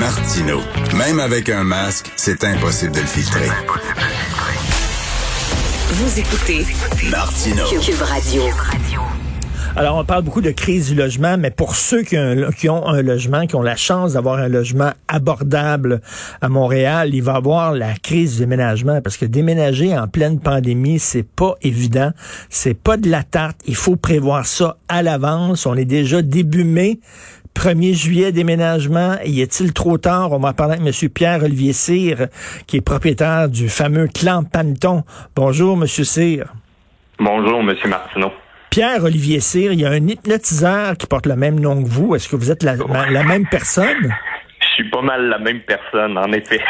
Martino. Même avec un masque, c'est impossible de le filtrer. Vous écoutez Martino. Cube Radio. Alors, on parle beaucoup de crise du logement, mais pour ceux qui ont, un- qui ont un logement, qui ont la chance d'avoir un logement abordable à Montréal, il va y avoir la crise du déménagement parce que déménager en pleine pandémie, c'est pas évident. C'est pas de la tarte. Il faut prévoir ça à l'avance. On est déjà début mai. 1er juillet, déménagement. Y est-il trop tard? On va parler avec M. Pierre-Olivier Cyr, qui est propriétaire du fameux clan Panton. Bonjour, M. Cyr. Bonjour, Monsieur Martineau. Pierre-Olivier Cyr, il y a un hypnotiseur qui porte le même nom que vous. Est-ce que vous êtes la, la même personne? Je suis pas mal la même personne, en effet.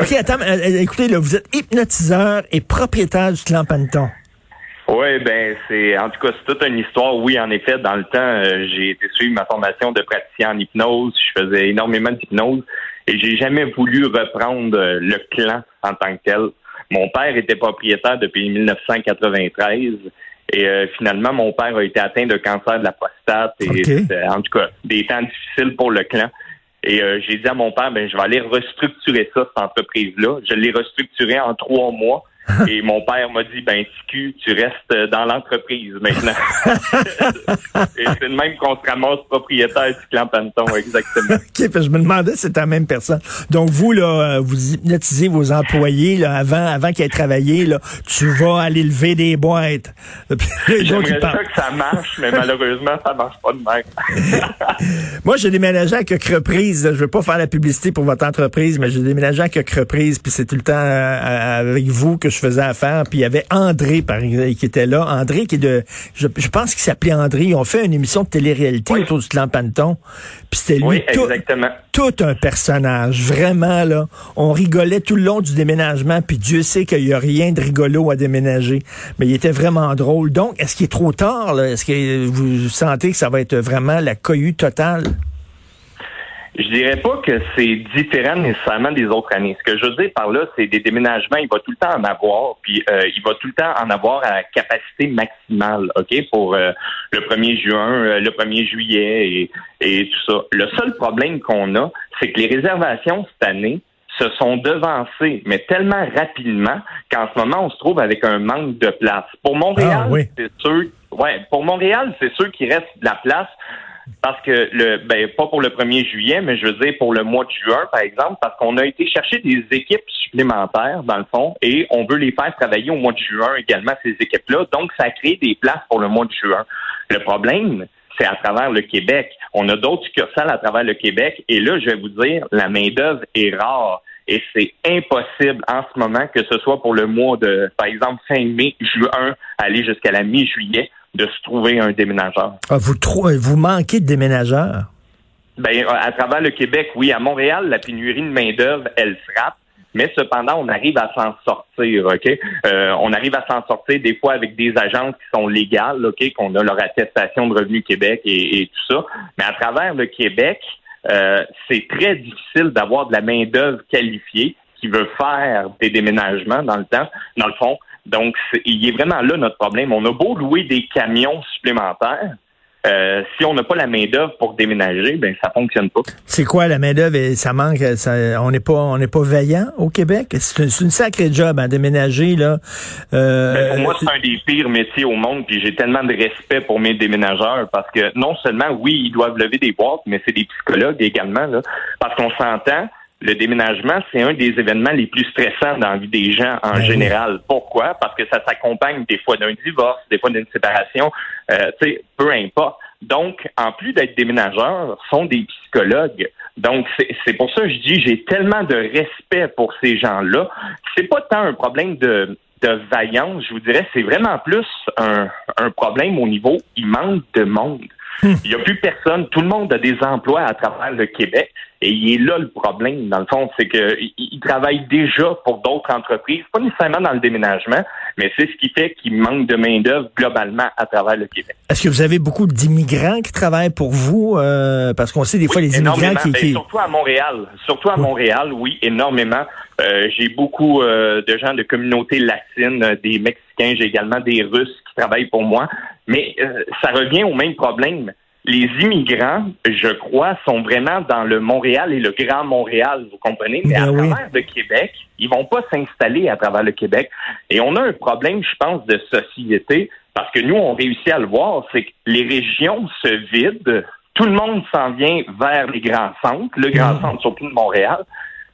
OK, attends, euh, euh, écoutez, là, vous êtes hypnotiseur et propriétaire du clan Panton. Oui, ben c'est en tout cas c'est toute une histoire. Oui, en effet, dans le temps, euh, j'ai été suivre ma formation de praticien en hypnose. Je faisais énormément d'hypnose et j'ai jamais voulu reprendre euh, le clan en tant que tel. Mon père était propriétaire depuis 1993 et euh, finalement mon père a été atteint de cancer de la prostate et Ok. c'était, en tout cas des temps difficiles pour le clan. Et euh, j'ai dit à mon père, ben je vais aller restructurer ça cette entreprise-là. Je l'ai restructuré en trois mois. Et mon père m'a dit, ben, Ticu, tu restes dans l'entreprise maintenant. Et c'est le même qu'on se ramasse propriétaire du clan Panton, exactement. OK, parce que je me demandais si c'était la même personne. Donc, vous, là, euh, vous hypnotisez vos employés, là, avant, avant qu'ils aient travaillé, là, tu vas aller lever des boîtes. J'aimerais ça que ça marche, mais malheureusement, ça marche pas de même. Moi, j'ai déménagé à quelques reprises. Je veux pas faire la publicité pour votre entreprise, mais j'ai déménagé à quelques reprises. Puis c'est tout le temps euh, avec vous que je faisais affaire. Puis il y avait André, par exemple, qui était là. André, qui est de, je, je pense qu'il s'appelait André. Ils ont fait une émission de télé-réalité Oui. autour du clan Panton. Puis c'était lui Oui, tout, exactement. tout un personnage, vraiment là. On rigolait tout le long du déménagement, puis Dieu sait qu'il y a rien de rigolo à déménager. Mais il était vraiment drôle. Donc, est-ce qu'il est trop tard là? Est-ce que vous sentez que ça va être vraiment la cohue totale? Je dirais pas que c'est différent nécessairement des autres années. Ce que je veux dire par là, c'est des déménagements, il va tout le temps en avoir, puis euh, il va tout le temps en avoir à capacité maximale, OK, pour euh, le 1er juin, euh, le 1er juillet et, et tout ça. Le seul problème qu'on a, c'est que les réservations cette année se sont devancées, mais tellement rapidement qu'en ce moment, on se trouve avec un manque de place. Pour Montréal, Ah, oui. c'est sûr, ouais, pour Montréal, c'est sûr qu'il reste de la place parce que le ben pas pour le 1er juillet, mais je veux dire pour le mois de juin, par exemple, parce qu'on a été chercher des équipes supplémentaires, dans le fond, et on veut les faire travailler au mois de juin également, ces équipes-là. Donc, ça crée des places pour le mois de juin. Le problème, c'est à travers le Québec. On a d'autres succursales à travers le Québec, et là, je vais vous dire, la main-d'œuvre est rare. Et c'est impossible en ce moment que ce soit pour le mois de, par exemple, fin mai, juin, aller jusqu'à la mi-juillet, de se trouver un déménageur. Ah, vous, trou- vous manquez de déménageurs? Ben, à travers le Québec, oui. À Montréal, la pénurie de main-d'œuvre, elle frappe. Mais cependant, on arrive à s'en sortir, OK? Euh, on arrive à s'en sortir des fois avec des agences qui sont légales, OK? Qu'on a leur attestation de revenu Québec et, et tout ça. Mais à travers le Québec, euh, c'est très difficile d'avoir de la main-d'œuvre qualifiée qui veut faire des déménagements dans le temps, dans le fond. Donc, il est vraiment là notre problème. On a beau louer des camions supplémentaires, euh, si on n'a pas la main-d'œuvre pour déménager, ben ça fonctionne pas. C'est quoi la main-d'œuvre? et Ça manque, ça- on n'est pas, on n'est pas vaillant au Québec? C'est c'est une sacrée job à déménager, là. Euh, Ben, pour moi, c'est un des pires métiers au monde, puis j'ai tellement de respect pour mes déménageurs parce que non seulement, oui, ils doivent lever des boîtes, mais c'est des psychologues également, là, parce qu'on s'entend. Le déménagement, c'est un des événements les plus stressants dans la vie des gens en Ben général. Pourquoi? Parce que ça s'accompagne des fois d'un divorce, des fois d'une séparation, euh, peu importe. Donc, en plus d'être déménageurs, sont des psychologues. Donc, c'est c'est pour ça que je dis, j'ai tellement de respect pour ces gens-là. C'est pas tant un problème de, de vaillance, je vous dirais, c'est vraiment plus un, un problème au niveau, il manque de monde. Il n'y a plus personne. Tout le monde a des emplois à travers le Québec. Et il est là le problème, dans le fond, c'est qu'il travaille déjà pour d'autres entreprises, pas nécessairement dans le déménagement, mais c'est ce qui fait qu'il manque de main-d'œuvre globalement à travers le Québec. Est-ce que vous avez beaucoup d'immigrants qui travaillent pour vous? Euh, parce qu'on sait des fois les immigrants qui, ben, surtout à Montréal. Surtout à Montréal, oui, énormément. Euh, j'ai beaucoup euh, de gens de communautés latines, des Mexicains, j'ai également des Russes qui travaillent pour moi. Mais ça revient au même problème les immigrants, je crois, sont vraiment dans le Montréal et le Grand Montréal, vous comprenez? Mais à ben travers le Québec, ils vont pas s'installer à travers le Québec. Et on a un problème, je pense, de société, parce que nous, on réussit à le voir, c'est que les régions se vident, tout le monde s'en vient vers les grands centres, le grand mm. centre surtout de Montréal.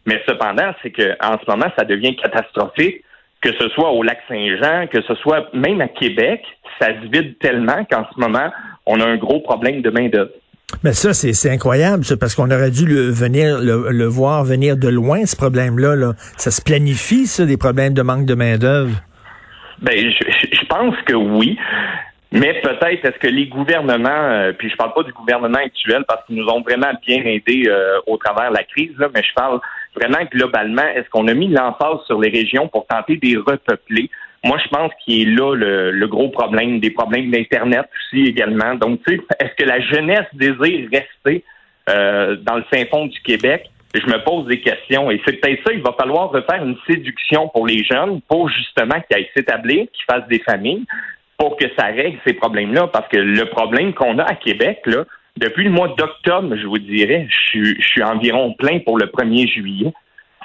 Mais cependant, c'est qu'en ce moment, ça devient catastrophique que ce soit au lac Saint-Jean, que ce soit même à Québec, ça se vide tellement qu'en ce moment, on a un gros problème de main-d'œuvre. Mais ça, c'est incroyable, parce qu'on aurait dû le, venir, le, voir venir de loin, ce problème-là. Là. Ça se planifie, ça, des problèmes de manque de main-d'œuvre? Ben, je, je, pense que oui. Mais peut-être est-ce que les gouvernements, euh, puis je parle pas du gouvernement actuel parce qu'ils nous ont vraiment bien aidés euh, au travers de la crise, là, mais je parle vraiment globalement, est-ce qu'on a mis l'emphase sur les régions pour tenter de les repeupler? Moi, je pense qu'il est là le, gros problème, des problèmes d'Internet aussi également. Donc, tu sais, est-ce que la jeunesse désire rester euh, dans le fin fond du Québec? Je me pose des questions et c'est peut-être ça, il va falloir refaire une séduction pour les jeunes pour justement qu'ils aillent s'établir, qu'ils fassent des familles pour que ça règle ces problèmes-là. Parce que le problème qu'on a à Québec, là, depuis le mois d'octobre, je vous dirais, je suis, environ plein pour le 1er juillet.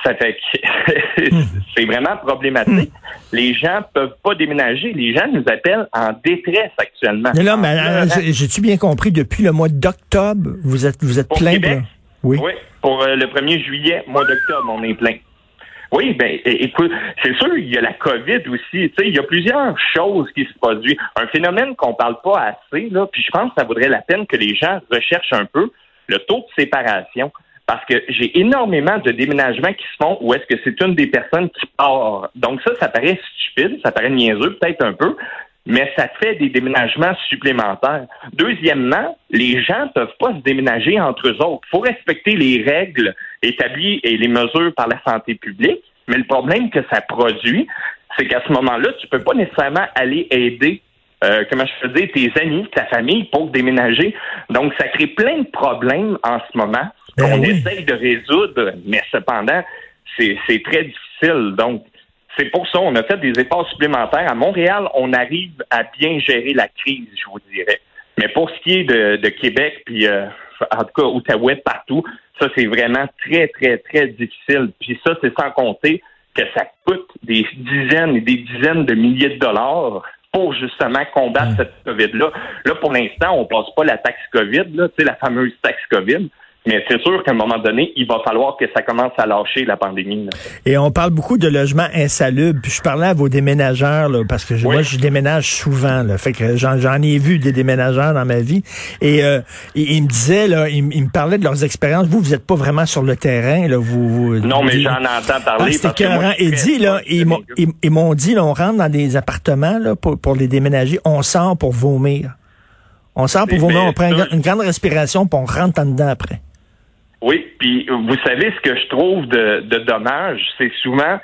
Ça fait que c'est vraiment problématique. Les gens peuvent pas déménager. Les gens nous appellent en détresse actuellement. Mais là, mais euh, j'ai-tu bien compris, depuis le mois d'octobre, vous êtes, vous êtes plein? Oui. oui, pour euh, le 1er juillet, mois d'octobre, on est plein. Oui, ben écoute, c'est sûr, il y a la COVID aussi. Tu sais, il y a plusieurs choses qui se produisent. Un phénomène qu'on parle pas assez, là, puis je pense que ça vaudrait la peine que les gens recherchent un peu le taux de séparation. Parce que j'ai énormément de déménagements qui se font où est-ce que c'est une des personnes qui part. Donc ça, ça paraît stupide, ça paraît niaiseux peut-être un peu, mais ça fait des déménagements supplémentaires. Deuxièmement, les gens ne peuvent pas se déménager entre eux autres. Il faut respecter les règles établies et les mesures par la santé publique, mais le problème que ça produit, c'est qu'à ce moment-là, tu ne peux pas nécessairement aller aider euh, comment je peux dire, tes amis, ta famille pour déménager. Donc, ça crée plein de problèmes en ce moment ben qu'on essaye de résoudre, mais cependant, c'est très difficile. Donc, c'est pour ça qu'on a fait des efforts supplémentaires. À Montréal, on arrive à bien gérer la crise, je vous dirais. Mais pour ce qui est de, Québec, puis euh, en tout cas Outaouais, partout, ça c'est vraiment très, très, très difficile. Puis ça, c'est sans compter que ça coûte des dizaines et des dizaines de milliers de dollars pour justement combattre cette COVID-là. Là, pour l'instant, on passe pas la taxe COVID, là, la fameuse taxe COVID. Mais c'est sûr qu'à un moment donné, il va falloir que ça commence à lâcher la pandémie. Et on parle beaucoup de logements insalubres. Puis je parlais à vos déménageurs, là, parce que moi, je déménage souvent. Là, fait que j'en, ai vu des déménageurs dans ma vie. Et euh, ils, me disaient, là, ils, me parlaient de leurs expériences. Vous, vous n'êtes pas vraiment sur le terrain. Là, vous, non, mais j'en entends parler. Ah, c'était Et dit, là, ils, m'ont, dit, là, on rentre dans des appartements là, pour, pour les déménager. On sort pour vomir. On sort pour vomir, on prend une, grande respiration, puis on rentre en dedans après. Oui, puis vous savez ce que je trouve de, dommage, c'est souvent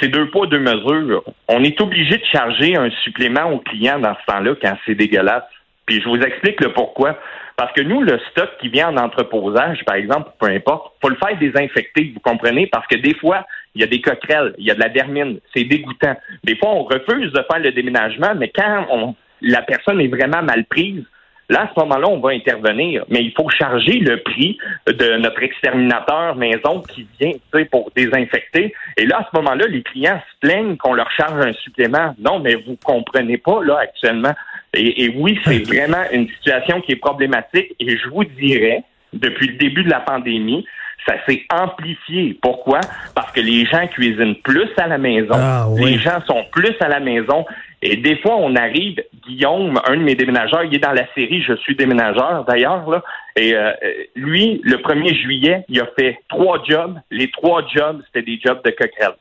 c'est deux poids, deux mesures. On est obligé de charger un supplément au client dans ce temps-là quand c'est dégueulasse. Puis je vous explique le pourquoi. Parce que nous, le stock qui vient en entreposage, par exemple, peu importe, faut le faire désinfecter, vous comprenez? Parce que des fois, il y a des coquerelles, il y a de la dermine, c'est dégoûtant. Des fois, on refuse de faire le déménagement, mais quand on, la personne est vraiment mal prise, Là, à ce moment-là, on va intervenir, mais il faut charger le prix de notre exterminateur maison qui vient pour désinfecter. Et là, à ce moment-là, les clients se plaignent qu'on leur charge un supplément. Non, mais vous comprenez pas, là, actuellement. Et, et oui, c'est vraiment une situation qui est problématique. Et je vous dirais, depuis le début de la pandémie, ça s'est amplifié. Pourquoi? Parce que les gens cuisinent plus à la maison. Ah, les gens sont plus à la maison. Et des fois, on arrive, Guillaume, un de mes déménageurs, il est dans la série Je suis déménageur d'ailleurs. Et euh, lui, le 1er juillet, il a fait trois jobs. Les trois jobs, c'était des jobs de coquerelle.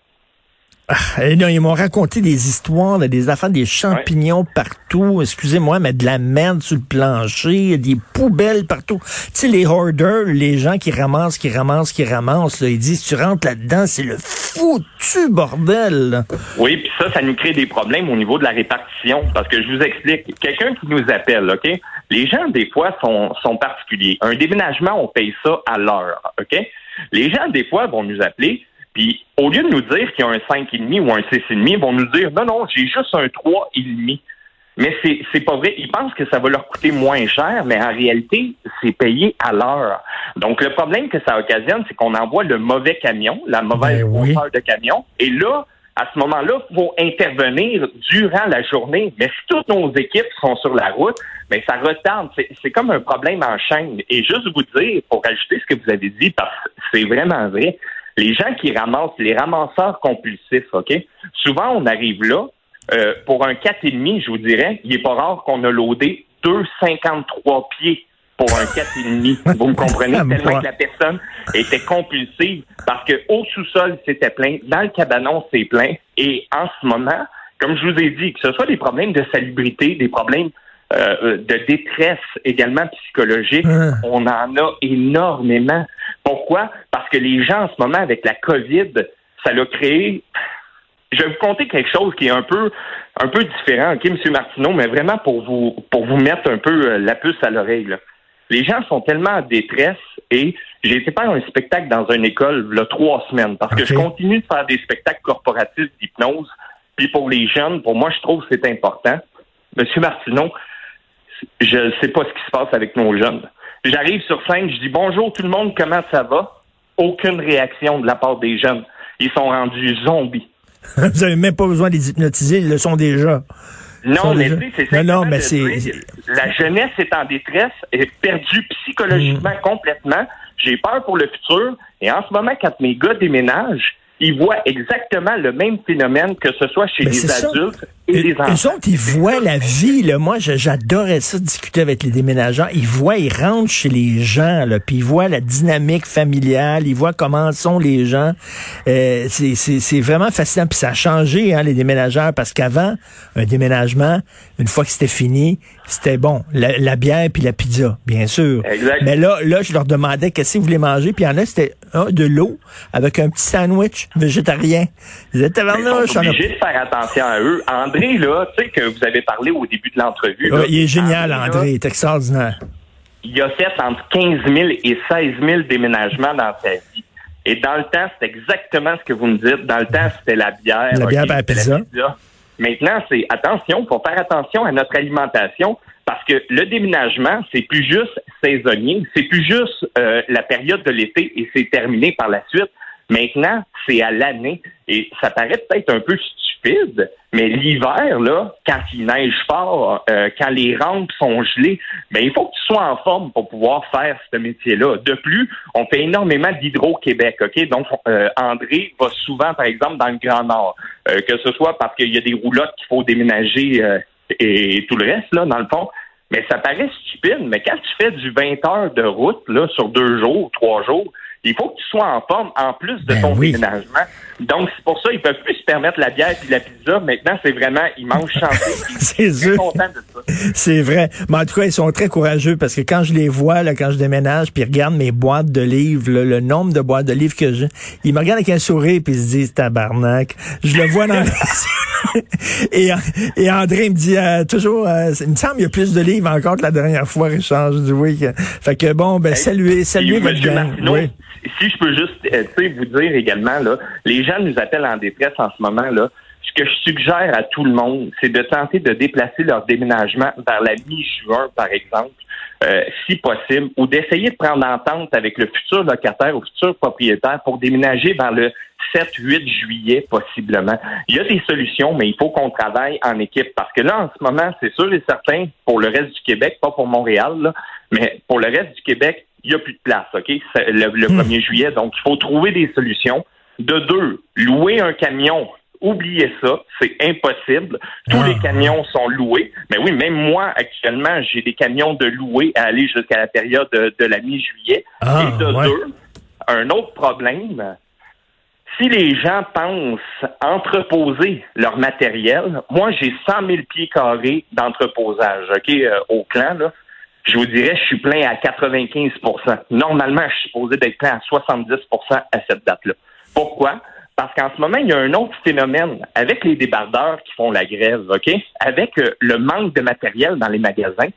Ah, et non, ils m'ont raconté des histoires, là, des affaires, des champignons partout. Excusez-moi, mais de la merde sur le plancher, des poubelles partout. Tu sais, les hoarders, les gens qui ramassent, qui ramassent, qui ramassent, là, ils disent, tu rentres là-dedans, c'est le foutu bordel. là. Oui, puis ça, ça nous crée des problèmes au niveau de la répartition. Parce que je vous explique, quelqu'un qui nous appelle, OK? Les gens, des fois, sont, sont particuliers. Un déménagement, on paye ça à l'heure, OK? Les gens, des fois, vont nous appeler, puis au lieu de nous dire qu'il y a un 5,5 ou un 6,5, ils vont nous dire, non, non, j'ai juste un 3,5. Mais c'est, c'est pas vrai. Ils pensent que ça va leur coûter moins cher, mais en réalité, c'est payé à l'heure. Donc, le problème que ça occasionne, c'est qu'on envoie le mauvais camion, la mauvaise Ben oui. hauteur de camion. Et là, à ce moment-là, il faut intervenir durant la journée. Mais si toutes nos équipes sont sur la route, mais ça retarde. C'est, c'est comme un problème en chaîne. Et juste vous dire, pour ajouter ce que vous avez dit, parce que c'est vraiment vrai, les gens qui ramassent, les ramasseurs compulsifs, OK? Souvent, on arrive là, euh, pour un 4,5, je vous dirais, il n'est pas rare qu'on a loadé 2,53 pieds pour un 4,5. Vous me comprenez? Tellement que la personne était compulsive parce que au sous-sol, c'était plein. Dans le cabanon, c'est plein. Et en ce moment, comme je vous ai dit, que ce soit des problèmes de salubrité, des problèmes euh, de détresse également psychologique, Hein. on en a énormément. Pourquoi? Parce que les gens en ce moment, avec la COVID, ça l'a créé. Je vais vous conter quelque chose qui est un peu un peu différent, OK, M. Martineau, mais vraiment pour vous pour vous mettre un peu euh, la puce à l'oreille. là. Les gens sont tellement en détresse et j'ai été faire un spectacle dans une école il y a trois semaines parce que je continue de faire des spectacles corporatifs d'hypnose. Puis pour les jeunes, pour moi, je trouve que c'est important. Monsieur Martineau, je ne sais pas ce qui se passe avec nos jeunes. J'arrive sur scène, je dis bonjour tout le monde, comment ça va? Aucune réaction de la part des jeunes. Ils sont rendus zombies. Vous avez même pas besoin de les hypnotiser, ils le sont déjà. Non, mais c'est Non, non, mais c'est- La jeunesse est en détresse, est perdue psychologiquement Mm. complètement. J'ai peur pour le futur. Et en ce moment, quand mes gars déménagent, ils voient exactement le même phénomène que ce soit chez Ben, les ça. Et Eux autres, ils voient la vie. Là. Moi, j'adorais ça, discuter avec les déménageurs. Ils voient, ils rentrent chez les gens, là, puis ils voient la dynamique familiale, ils voient comment sont les gens. Euh, c'est- c'est c'est vraiment fascinant. Puis ça a changé, hein, les déménageurs, parce qu'avant, un déménagement, une fois que c'était fini, c'était bon. La, la bière puis la pizza, bien sûr. Exact. Mais là, là, je leur demandais qu'est-ce que vous voulez manger, puis il y en a, c'était de l'eau avec un petit sandwich végétarien. Ils a obligés de faire attention à eux. André, là, tu sais que vous avez parlé au début de l'entrevue. Ouais, il est génial, André. Il est extraordinaire. il a fait entre 15 000 et 16 000 déménagements dans sa vie. Et dans le temps, c'est exactement ce que vous me dites. Dans le temps, c'était la bière. La bière ok, et la pizza. Maintenant, c'est attention, faut faire attention à notre alimentation parce que le déménagement, c'est plus juste saisonnier, c'est plus juste euh, la période de l'été et c'est terminé par la suite. Maintenant, c'est à l'année et ça paraît peut-être un peu stupide, mais l'hiver, là, quand il neige fort, euh, quand les rampes sont gelées, ben il faut que tu sois en forme pour pouvoir faire ce métier-là. De plus, on fait énormément d'hydro-Québec, OK? Donc, euh, André va souvent, par exemple, dans le Grand Nord, euh, que ce soit parce qu'il y a des roulottes qu'il faut déménager euh, et, tout le reste, là, dans le fond. Mais ça paraît stupide, mais quand tu fais du 20 heures de route, là, sur deux jours, trois jours, il faut que tu sois en forme en plus de Ben ton oui. déménagement. Donc, c'est pour ça qu'ils peuvent plus se permettre la bière et la pizza. Maintenant, c'est vraiment, ils mangent chanté. C'est sûr. C'est vrai. Mais en tout cas, ils sont très courageux parce que quand je les vois, là, quand je déménage, puis ils regardent mes boîtes de livres, là, le nombre de boîtes de livres que j'ai, ils me regardent avec un sourire puis ils se disent tabarnak. Je le vois dans yeux. et, et André me dit euh, toujours, euh, il me semble qu'il y a plus de livres encore que la dernière fois, Richard. Je dis oui. que- Fait que bon, ben saluez, saluez votre gang. Oui. Si je peux juste euh, vous dire également, là, les gens nous appellent en détresse en ce moment. là. Ce que je suggère à tout le monde, c'est de tenter de déplacer leur déménagement vers la mi-juin, par exemple, euh, si possible, ou d'essayer de prendre entente avec le futur locataire ou futur propriétaire pour déménager vers le 7-8 juillet, possiblement. Il y a des solutions, mais il faut qu'on travaille en équipe. Parce que là, en ce moment, c'est sûr et certain, pour le reste du Québec, pas pour Montréal, là, mais pour le reste du Québec, il n'y a plus de place, OK? Le, le 1er juillet. Donc, il faut trouver des solutions. De deux, louer un camion. Oubliez ça, c'est impossible. Tous Ah. les camions sont loués. Mais oui, même moi, actuellement, j'ai des camions de louer à aller jusqu'à la période de, de la mi-juillet. Ah, Et de ouais. deux, un autre problème, si les gens pensent entreposer leur matériel, moi j'ai 100 000 pieds carrés d'entreposage, ok, euh, au clan là. Je vous dirais, je suis plein à 95% Normalement, je suis supposé d'être plein à 70% à cette date-là. Pourquoi? Parce qu'en ce moment, il y a un autre phénomène avec les débardeurs qui font la grève, OK? Avec euh, le manque de matériel dans les magasins,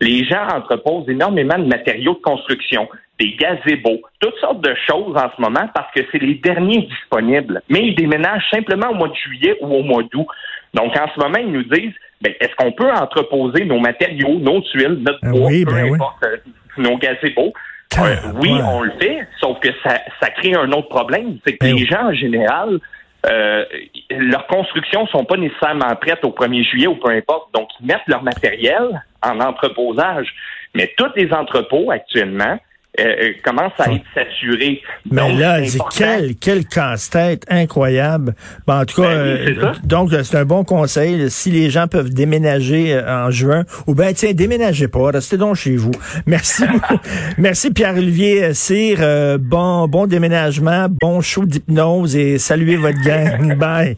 les gens entreposent énormément de matériaux de construction, des gazebos, toutes sortes de choses en ce moment parce que c'est les derniers disponibles. Mais ils déménagent simplement au mois de juillet ou au mois d'août. Donc, en ce moment, ils nous disent, ben, est-ce qu'on peut entreposer nos matériaux, nos tuiles, notre Ah bois, oui, peu ben oui. importe, euh, nos gazebos? Euh, oui, on le fait, sauf que ça, ça crée un autre problème. C'est que Ben les oui. gens, en général, euh, leurs constructions sont pas nécessairement prêtes au 1er juillet ou peu importe. Donc, ils mettent leur matériel en entreposage. Mais tous les entrepôts, actuellement, euh, euh, commencent à être saturés. Mais Donc, là, important. quel, quel casse-tête incroyable. Bon, en tout cas, Ben euh, donc euh, c'est un bon conseil. Si les gens peuvent déménager euh, en juin, ou bien tiens, déménagez pas, restez donc chez vous. Merci beaucoup. Merci Pierre-Olivier Cyr. Bon, bon déménagement, bon show d'hypnose et saluez votre gang. Bye.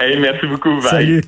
Hey, merci beaucoup. Bye. Salut.